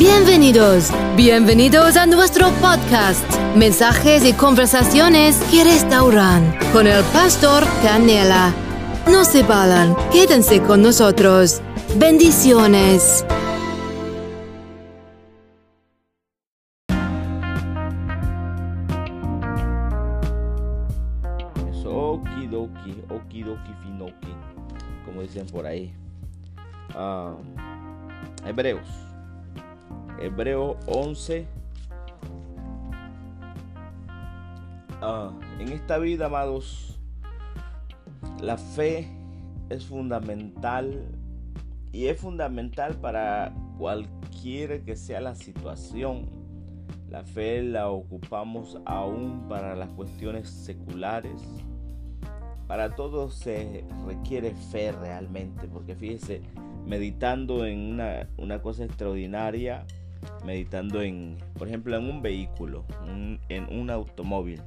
Bienvenidos, bienvenidos a nuestro podcast, mensajes y conversaciones que restauran con el pastor Canela. No se vayan, quédense con nosotros. Bendiciones. Okidoki, okidoki finoki, como dicen por ahí. Ah, hebreos. Hebreos 11. Ah, en esta vida, amados, la fe es fundamental y es fundamental para cualquiera que sea la situación. La fe la ocupamos aún para las cuestiones seculares. Para todo se requiere fe realmente, porque fíjese, meditando en una, una cosa extraordinaria, meditando en, por ejemplo, en un vehículo, en un automóvil.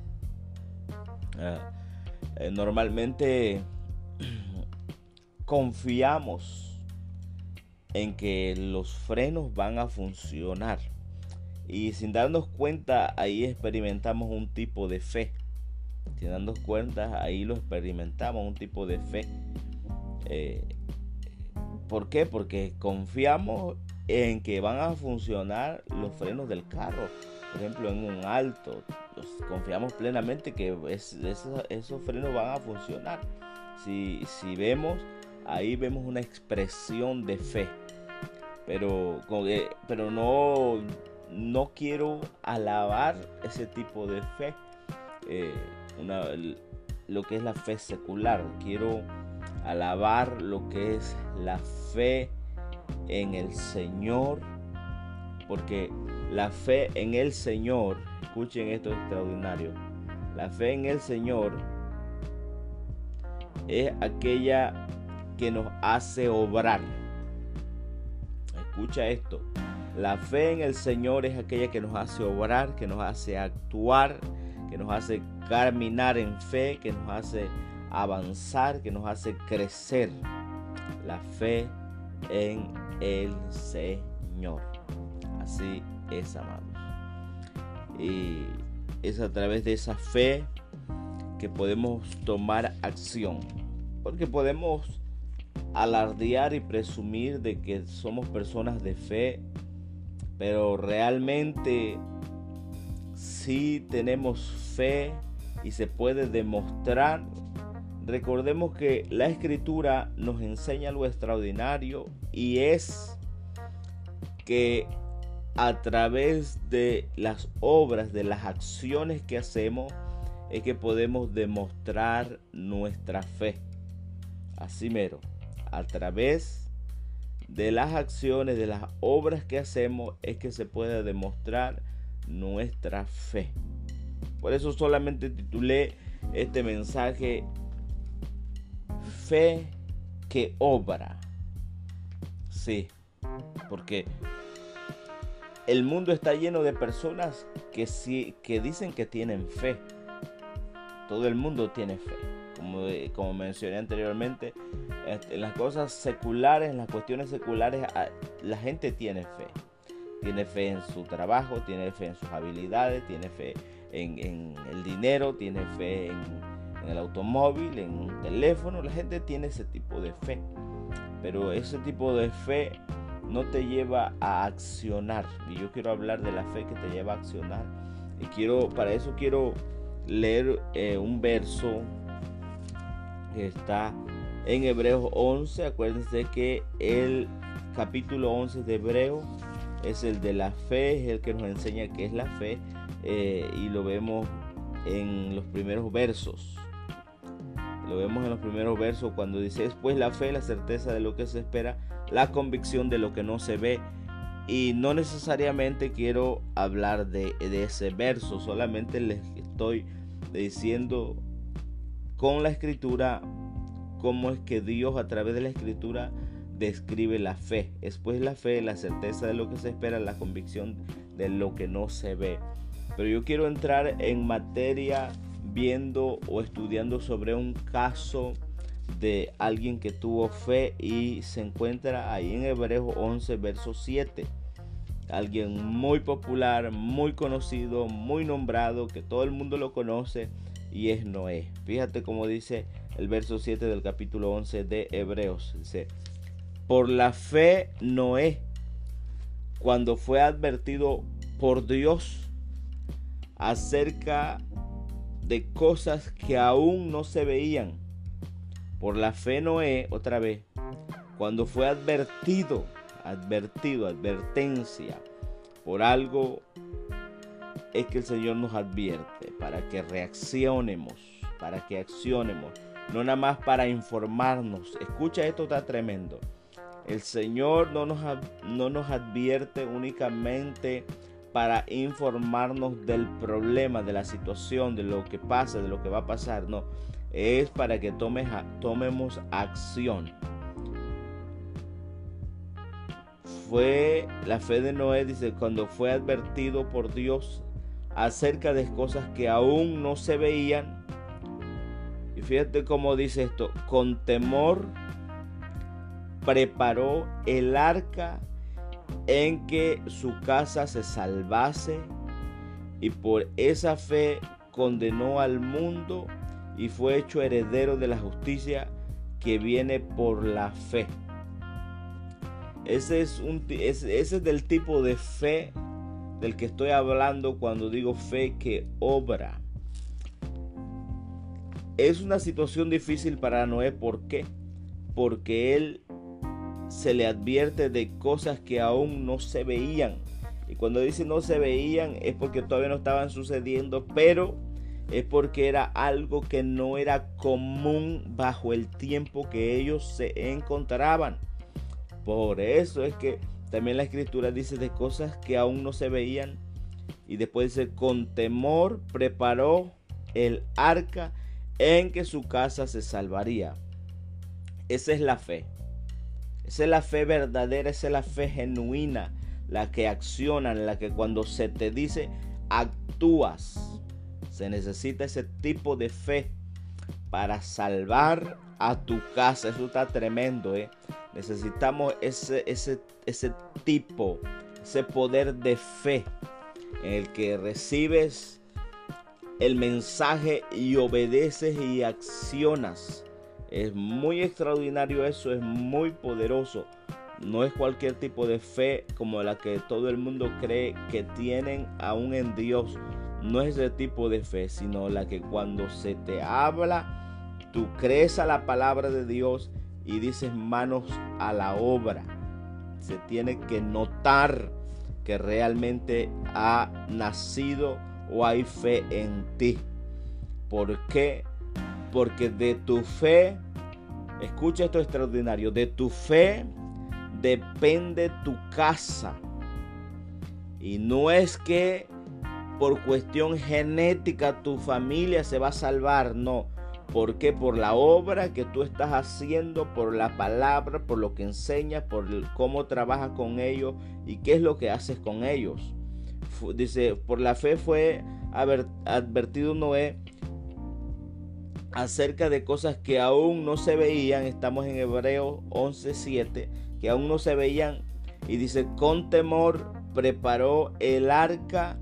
Ah, eh, normalmente confiamos en que los frenos van a funcionar y sin darnos cuenta ahí experimentamos un tipo de fe. Sin darnos cuenta ahí lo experimentamos un tipo de fe. Eh, ¿Por qué? Porque confiamos en que van a funcionar los frenos del carro. Por ejemplo, en un alto, confiamos plenamente que esos, frenos van a funcionar. Si, si, vemos, ahí vemos una expresión de fe. Pero, pero no, no quiero alabar ese tipo de fe. Eh, lo que es la fe secular. Quiero alabar lo que es la fe en el Señor, porque la fe en el Señor, escuchen esto extraordinario, la fe en el Señor es aquella que nos hace obrar. Escucha esto. La fe en el Señor es aquella que nos hace obrar, que nos hace actuar, que nos hace caminar en fe, que nos hace avanzar, que nos hace crecer. La fe en el Señor. Así es, amados. Y es a través de esa fe que podemos tomar acción. Porque podemos alardear y presumir de que somos personas de fe, pero realmente si tenemos fe y se puede demostrar Recordemos que la escritura nos enseña lo extraordinario y es que a través de las obras, de las acciones que hacemos, es que podemos demostrar nuestra fe. Así mero, a través de las acciones, de las obras que hacemos, es que se puede demostrar nuestra fe. Por eso solamente titulé este mensaje fe que obra. Sí, porque el mundo está lleno de personas que sí, que dicen que tienen fe. Todo el mundo tiene fe. Como, como mencioné anteriormente, este, en las cosas seculares, en las cuestiones seculares, la gente tiene fe. Tiene fe en su trabajo, tiene fe en sus habilidades, tiene fe en, en el dinero, tiene fe en, en el automóvil, en un teléfono, la gente tiene ese tipo de fe. Pero ese tipo de fe no te lleva a accionar. Y yo quiero hablar de la fe que te lleva a accionar. Y quiero, para eso quiero leer eh, un verso que está en Hebreos 11. Acuérdense que el capítulo 11 de Hebreo es el de la fe, es el que nos enseña qué es la fe. Eh, y lo vemos en los primeros versos. Lo vemos en los primeros versos cuando dice, es pues la fe, la certeza de lo que se espera, la convicción de lo que no se ve. Y no necesariamente quiero hablar de, ese verso, solamente les estoy diciendo con la escritura cómo es que Dios a través de la escritura describe la fe. Es pues la fe, la certeza de lo que se espera, la convicción de lo que no se ve. Pero yo quiero entrar en materia viendo o estudiando sobre un caso de alguien que tuvo fe y se encuentra ahí en Hebreos 11, verso 7. alguien muy popular, muy conocido, muy nombrado, que todo el mundo lo conoce, y es Noé. Fíjate cómo dice el verso 7 del capítulo 11 de Hebreos. Dice, por la fe Noé, cuando fue advertido por Dios acerca de cosas que aún no se veían. Por la fe Noé, otra vez, cuando fue advertido, advertido, advertencia por algo, es que el Señor nos advierte para que reaccionemos, para que accionemos, no nada más para informarnos. Escucha, esto está tremendo. El Señor no nos, no nos advierte únicamente para informarnos del problema, de la situación, de lo que pasa, de lo que va a pasar. No, es para que tomemos acción. Fue la fe de Noé, dice, cuando fue advertido por Dios acerca de cosas que aún no se veían. Y fíjate cómo dice esto, con temor preparó el arca en que su casa se salvase y por esa fe condenó al mundo y fue hecho heredero de la justicia que viene por la fe. Ese es, un, ese es del tipo de fe del que estoy hablando cuando digo fe que obra. Es una situación difícil para Noé. ¿Por qué? Porque él se le advierte de cosas que aún no se veían. Y cuando dice no se veían es porque todavía no estaban sucediendo, pero es porque era algo que no era común bajo el tiempo que ellos se encontraban. Por eso es que también la escritura dice de cosas que aún no se veían. Y después dice, con temor preparó el arca en que su casa se salvaría. Esa es la fe. Esa es la fe verdadera, esa es la fe genuina, la que acciona, la que cuando se te dice actúas. Se necesita ese tipo de fe para salvar a tu casa. Eso está tremendo, ¿eh? Necesitamos ese, ese, ese tipo, ese poder de fe en el que recibes el mensaje y obedeces y accionas es muy extraordinario eso, es muy poderoso. No es cualquier tipo de fe como la que todo el mundo cree que tienen aún en Dios. No es ese tipo de fe, sino la que cuando se te habla, tú crees a la palabra de Dios y dices manos a la obra. Se tiene que notar que realmente ha nacido o hay fe en ti. ¿Por qué? Porque de tu fe Escucha esto extraordinario. De tu fe depende tu casa. Y no es que por cuestión genética tu familia se va a salvar, no. porque Por la obra que tú estás haciendo, por la palabra, por lo que enseñas, por cómo trabajas con ellos y qué es lo que haces con ellos. Dice, por la fe fue advertido Noé acerca de cosas que aún no se veían. Estamos en Hebreos 11:7, que aún no se veían. Y dice, con temor preparó el arca.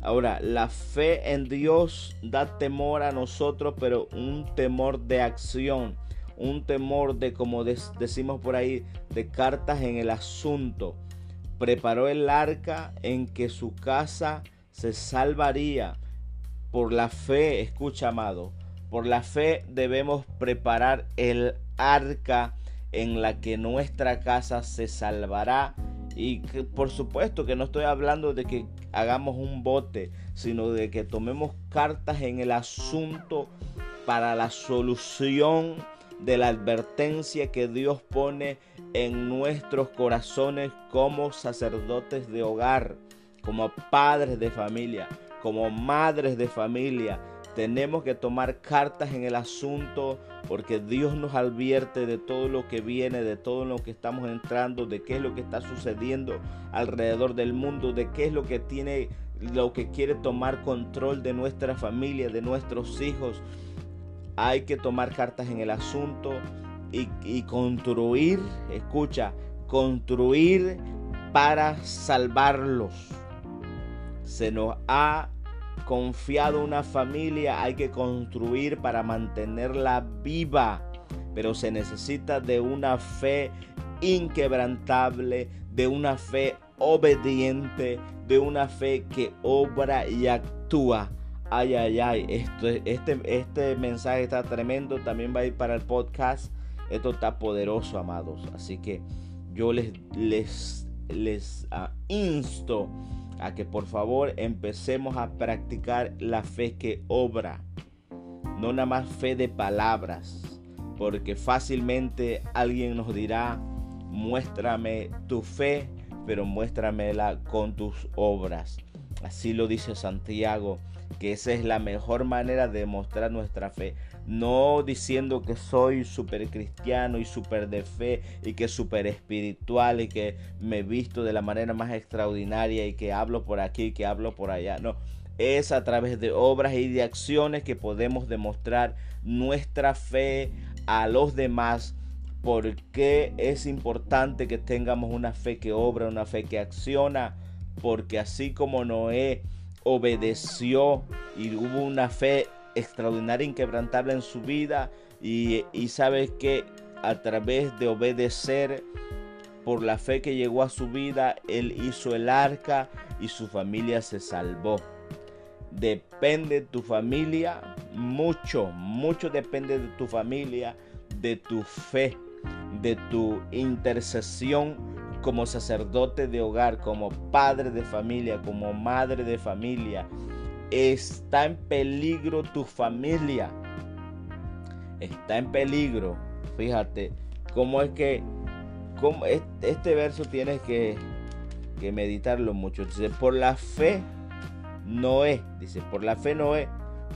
Ahora, la fe en Dios da temor a nosotros, pero un temor de acción. Un temor de, como decimos por ahí, de cartas en el asunto. Preparó el arca en que su casa se salvaría. Por la fe, escucha amado, por la fe debemos preparar el arca en la que nuestra casa se salvará. Y por supuesto que no estoy hablando de que hagamos un bote, sino de que tomemos cartas en el asunto para la solución de la advertencia que Dios pone en nuestros corazones como sacerdotes de hogar, como padres de familia, como madres de familia tenemos que tomar cartas en el asunto porque Dios nos advierte de todo lo que viene, de todo lo que estamos entrando, de qué es lo que está sucediendo alrededor del mundo, de qué es lo que tiene, lo que quiere tomar control de nuestra familia, de nuestros hijos. Hay que tomar cartas en el asunto y, y construir, escucha, construir para salvarlos. Se nos ha confiado una familia, hay que construir para mantenerla viva. Pero se necesita de una fe inquebrantable, de una fe obediente, de una fe que obra y actúa. Ay, ay, ay, esto, este, este mensaje está tremendo, también va a ir para el podcast. Esto está poderoso, amados. Así que yo les, les, les uh, insto a que por favor empecemos a practicar la fe que obra. No nada más fe de palabras. Porque fácilmente alguien nos dirá, muéstrame tu fe, pero muéstramela con tus obras. Así lo dice Santiago, que esa es la mejor manera de mostrar nuestra fe. No diciendo que soy súper cristiano y súper de fe y que súper espiritual y que me visto de la manera más extraordinaria y que hablo por aquí y que hablo por allá. No, es a través de obras y de acciones que podemos demostrar nuestra fe a los demás por qué es importante que tengamos una fe que obra, una fe que acciona, porque así como Noé obedeció y hubo una fe extraordinaria, inquebrantable en su vida, y, y sabe que a través de obedecer por la fe que llegó a su vida, él hizo el arca y su familia se salvó. Depende de tu familia, mucho, mucho depende de tu familia, de tu fe de tu intercesión como sacerdote de hogar, como padre de familia, como madre de familia. Está en peligro tu familia. Está en peligro. Fíjate cómo es que cómo este verso tienes que, que meditarlo mucho. Dice, por la fe Noé, dice, por la fe Noé,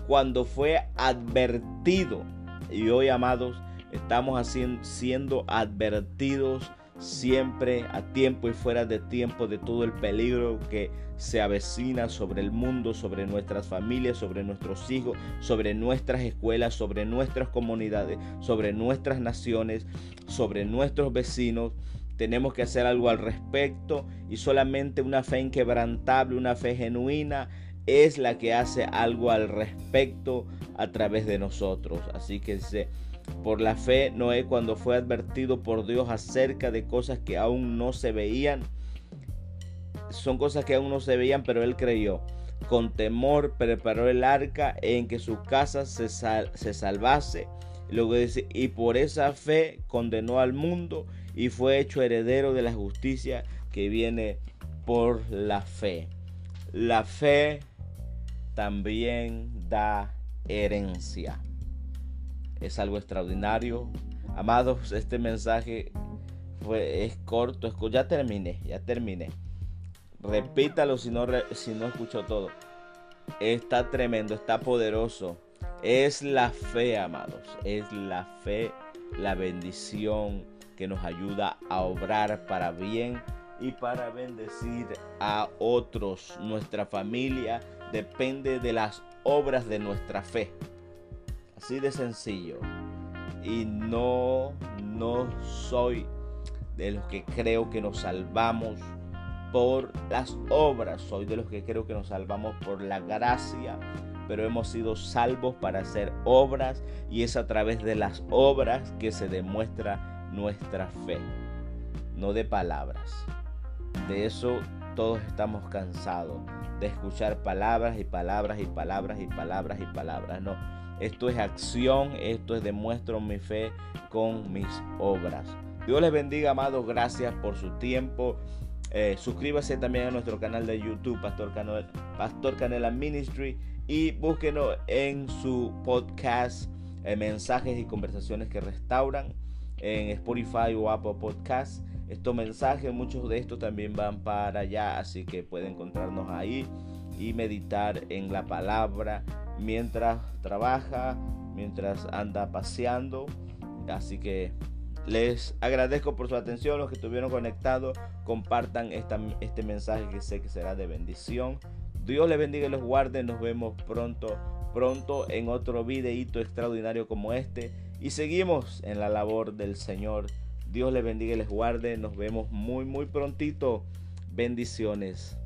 cuando fue advertido, y hoy amados, Estamos siendo advertidos siempre a tiempo y fuera de tiempo de todo el peligro que se avecina sobre el mundo, sobre nuestras familias, sobre nuestros hijos, sobre nuestras escuelas, sobre nuestras comunidades, sobre nuestras naciones, sobre nuestros vecinos. Tenemos que hacer algo al respecto y solamente una fe inquebrantable, una fe genuina es la que hace algo al respecto a través de nosotros. Así que se por la fe, Noé cuando fue advertido por Dios acerca de cosas que aún no se veían, son cosas que aún no se veían, pero él creyó. Con temor preparó el arca en que su casa se, se salvase. Luego dice, y por esa fe condenó al mundo y fue hecho heredero de la justicia que viene por la fe. La fe también da herencia es algo extraordinario. Amados, este mensaje fue, es corto, ya terminé, ya terminé. Repítalo si no, si no escuchó todo. Está tremendo, está poderoso. Es la fe, amados. Es la fe, la bendición que nos ayuda a obrar para bien y para bendecir a otros. Nuestra familia depende de las obras de nuestra fe. Así de sencillo. Y no, no soy de los que creo que nos salvamos por las obras. Soy de los que creo que nos salvamos por la gracia. Pero hemos sido salvos para hacer obras y es a través de las obras que se demuestra nuestra fe. No de palabras. De eso todos estamos cansados. De escuchar palabras y palabras y palabras y palabras y palabras. No esto es acción, esto es demuestro mi fe con mis obras. Dios les bendiga, amados. Gracias por su tiempo. Eh, suscríbase también a nuestro canal de YouTube, Pastor, Canela, Ministry, y búsquenos en su podcast, eh, mensajes y conversaciones que restauran en Spotify o Apple Podcasts. Estos mensajes, muchos de estos también van para allá, así que pueden encontrarnos ahí y meditar en la palabra mientras trabaja, mientras anda paseando. Así que les agradezco por su atención, los que estuvieron conectados, compartan esta, este mensaje que sé que será de bendición. Dios les bendiga y los guarde, nos vemos pronto, pronto en otro videíto extraordinario como este y seguimos en la labor del Señor. Dios les bendiga y les guarde, nos vemos muy muy prontito Bendiciones.